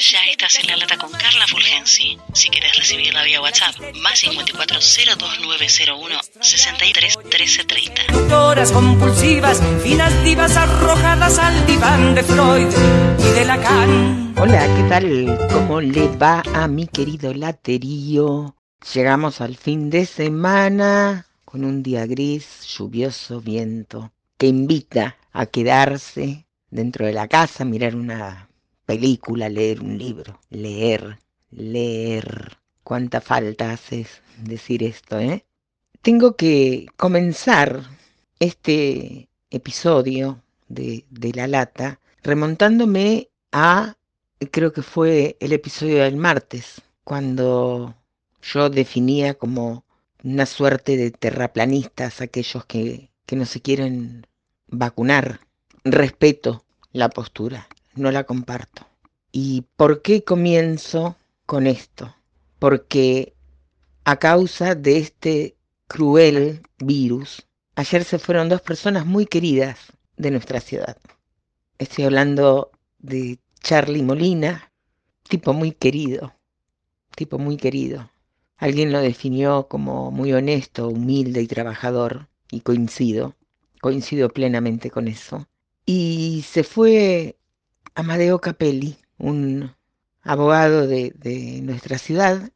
Ya estás en la lata con Carla Fulgensi. Si quieres recibirla vía WhatsApp, más 54 02901 63 1330. Doctoras compulsivas, finas divas arrojadas al diván de Freud y de Lacan. Hola, ¿qué tal? ¿Cómo le va a mi querido laterío? Llegamos al fin de semana con un día gris, lluvioso, viento, que invita a quedarse dentro de la casa, mirar una película, leer un libro, leer, leer. ¿Cuánta falta haces decir esto, eh? Tengo que comenzar este episodio de, de La Lata remontándome a, creo que fue el episodio del martes, cuando yo definía como una suerte de terraplanistas aquellos que, que no se quieren vacunar. Respeto la postura no la comparto. ¿Y por qué comienzo con esto? Porque a causa de este cruel virus, ayer se fueron dos personas muy queridas de nuestra ciudad. Estoy hablando de Charlie Molina, tipo muy querido, tipo muy querido. Alguien lo definió como muy honesto, humilde y trabajador, y coincido, coincido plenamente con eso. Y se fue Amadeo Capelli, un abogado de, de, nuestra ciudad.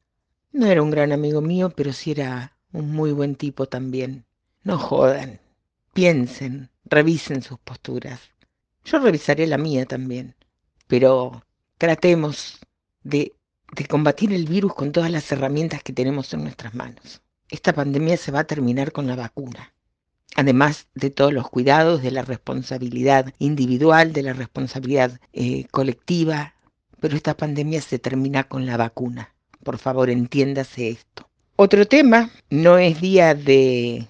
No era un gran amigo mío, pero sí era un muy buen tipo también. No jodan, piensen, revisen sus posturas. Yo revisaré la mía también, pero tratemos de, de combatir el virus con todas las herramientas que tenemos en nuestras manos. Esta pandemia se va a terminar con la vacuna además de todos los cuidados, de la responsabilidad individual, de la responsabilidad eh, colectiva, pero esta pandemia se termina con la vacuna. Por favor, entiéndase esto. Otro tema, no es día de,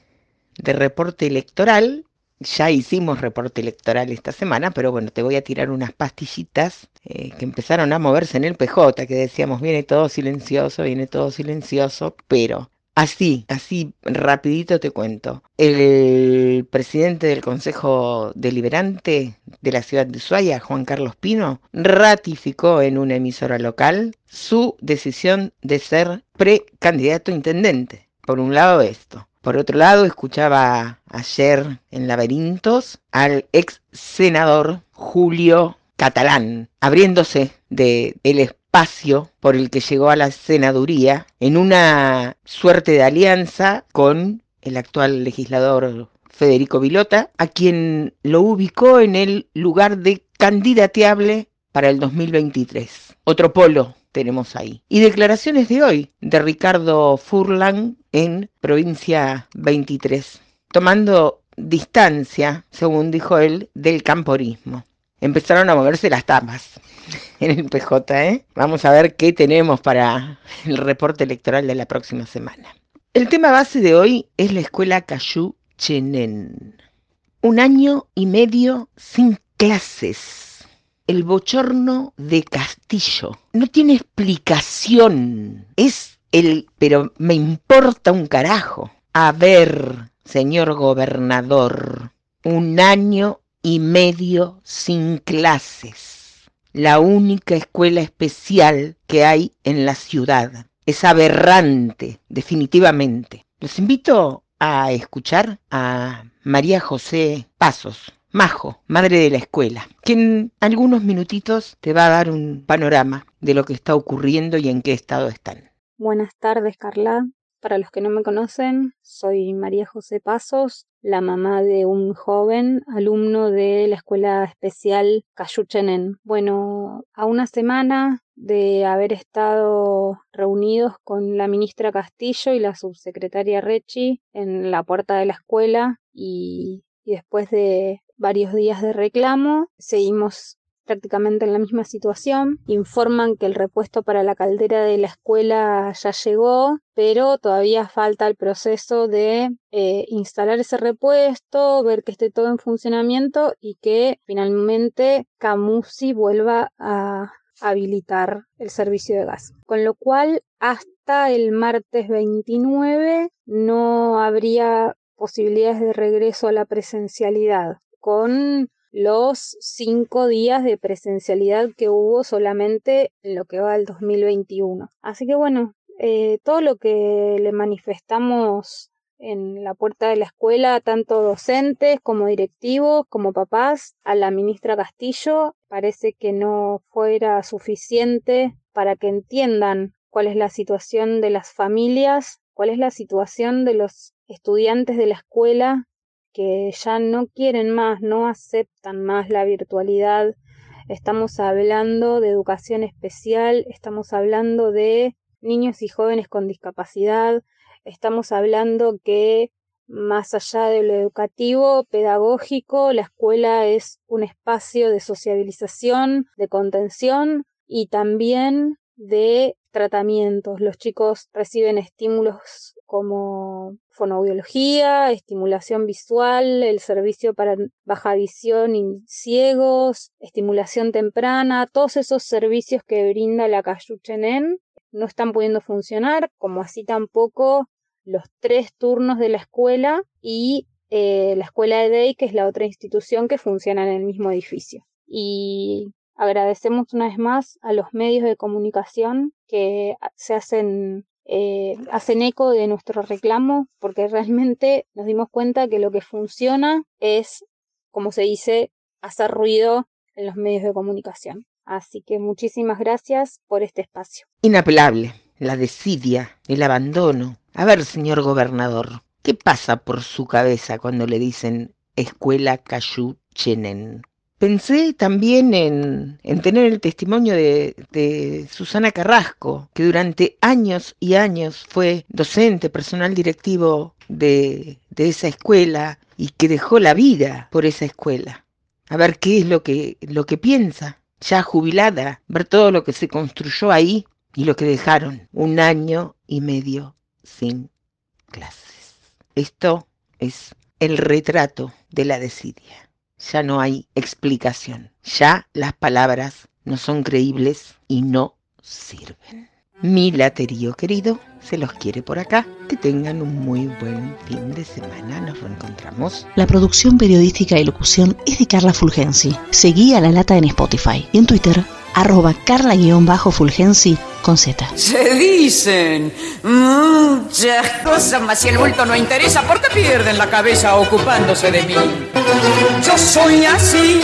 reporte electoral, ya hicimos reporte electoral esta semana, pero bueno, te voy a tirar unas pastillitas eh, que empezaron a moverse en el PJ, que decíamos, viene todo silencioso, viene todo silencioso, pero Así, así rapidito te cuento. El presidente del Consejo Deliberante de la ciudad de Ushuaia, Juan Carlos Pino, ratificó en una emisora local su decisión de ser precandidato intendente. Por un lado esto. Por otro lado, escuchaba ayer en Laberintos al ex senador Julio Catalán, abriéndose de el espacio por el que llegó a la senaduría en una suerte de alianza con el actual legislador Federico Vilota, a quien lo ubicó en el lugar de candidateable para el 2023. Otro polo tenemos ahí. Y declaraciones de hoy de Ricardo Furlan en provincia 23, tomando distancia, según dijo él, del camporismo empezaron a moverse las tapas en el PJ. ¿eh? Vamos a ver qué tenemos para el reporte electoral de la próxima semana. El tema base de hoy es la escuela Cayú Chenen. Un año y medio sin clases. El bochorno de Castillo. No tiene explicación. Es el... pero me importa un carajo. A ver, señor gobernador, un año y medio sin clases. La única escuela especial que hay en la ciudad. Es aberrante, definitivamente. Los invito a escuchar a María José Pasos, Majo, madre de la escuela, que en algunos minutitos te va a dar un panorama de lo que está ocurriendo y en qué estado están. Buenas tardes, Carla. Para los que no me conocen, soy María José Pasos, la mamá de un joven alumno de la escuela especial Cayuchenen. Bueno, a una semana de haber estado reunidos con la ministra Castillo y la subsecretaria Rechi en la puerta de la escuela y, y después de varios días de reclamo, seguimos prácticamente en la misma situación. Informan que el repuesto para la caldera de la escuela ya llegó, pero todavía falta el proceso de eh, instalar ese repuesto, ver que esté todo en funcionamiento y que finalmente Camusi vuelva a habilitar el servicio de gas. Con lo cual, hasta el martes 29 no habría posibilidades de regreso a la presencialidad con los cinco días de presencialidad que hubo solamente en lo que va al 2021. Así que bueno, eh, todo lo que le manifestamos en la puerta de la escuela, tanto docentes como directivos, como papás, a la ministra Castillo, parece que no fuera suficiente para que entiendan cuál es la situación de las familias, cuál es la situación de los estudiantes de la escuela que ya no quieren más, no aceptan más la virtualidad. Estamos hablando de educación especial, estamos hablando de niños y jóvenes con discapacidad, estamos hablando que más allá de lo educativo, pedagógico, la escuela es un espacio de sociabilización, de contención y también de tratamientos. Los chicos reciben estímulos como fonoaudiología, estimulación visual, el servicio para baja visión y ciegos, estimulación temprana, todos esos servicios que brinda la Cayuchenen no están pudiendo funcionar, como así tampoco los tres turnos de la escuela y eh, la escuela de Day, que es la otra institución que funciona en el mismo edificio. Y agradecemos una vez más a los medios de comunicación que se hacen eh, hacen eco de nuestro reclamo porque realmente nos dimos cuenta que lo que funciona es, como se dice, hacer ruido en los medios de comunicación. Así que muchísimas gracias por este espacio. Inapelable, la desidia, el abandono. A ver, señor gobernador, ¿qué pasa por su cabeza cuando le dicen escuela Cayú Chenen? Pensé también en, tener el testimonio de, Susana Carrasco, que durante años y años fue docente, personal directivo de, de esa escuela y que dejó la vida por esa escuela. A ver qué es lo que, lo que piensa, ya jubilada, ver todo lo que se construyó ahí y lo que dejaron, un año y medio sin clases. Esto es el retrato de la desidia ya no hay explicación. Ya las palabras no son creíbles y no sirven. Mi laterío querido se los quiere por acá. Que tengan un muy buen fin de semana. Nos reencontramos. La producción periodística y locución es de Carla Fulgensi. Seguí a La Lata en Spotify y en Twitter arroba carla-fulgensi con Z. Se dicen muchas cosas, mas si el vuelto no interesa, ¿por qué pierden la cabeza ocupándose de mí? Yo soy así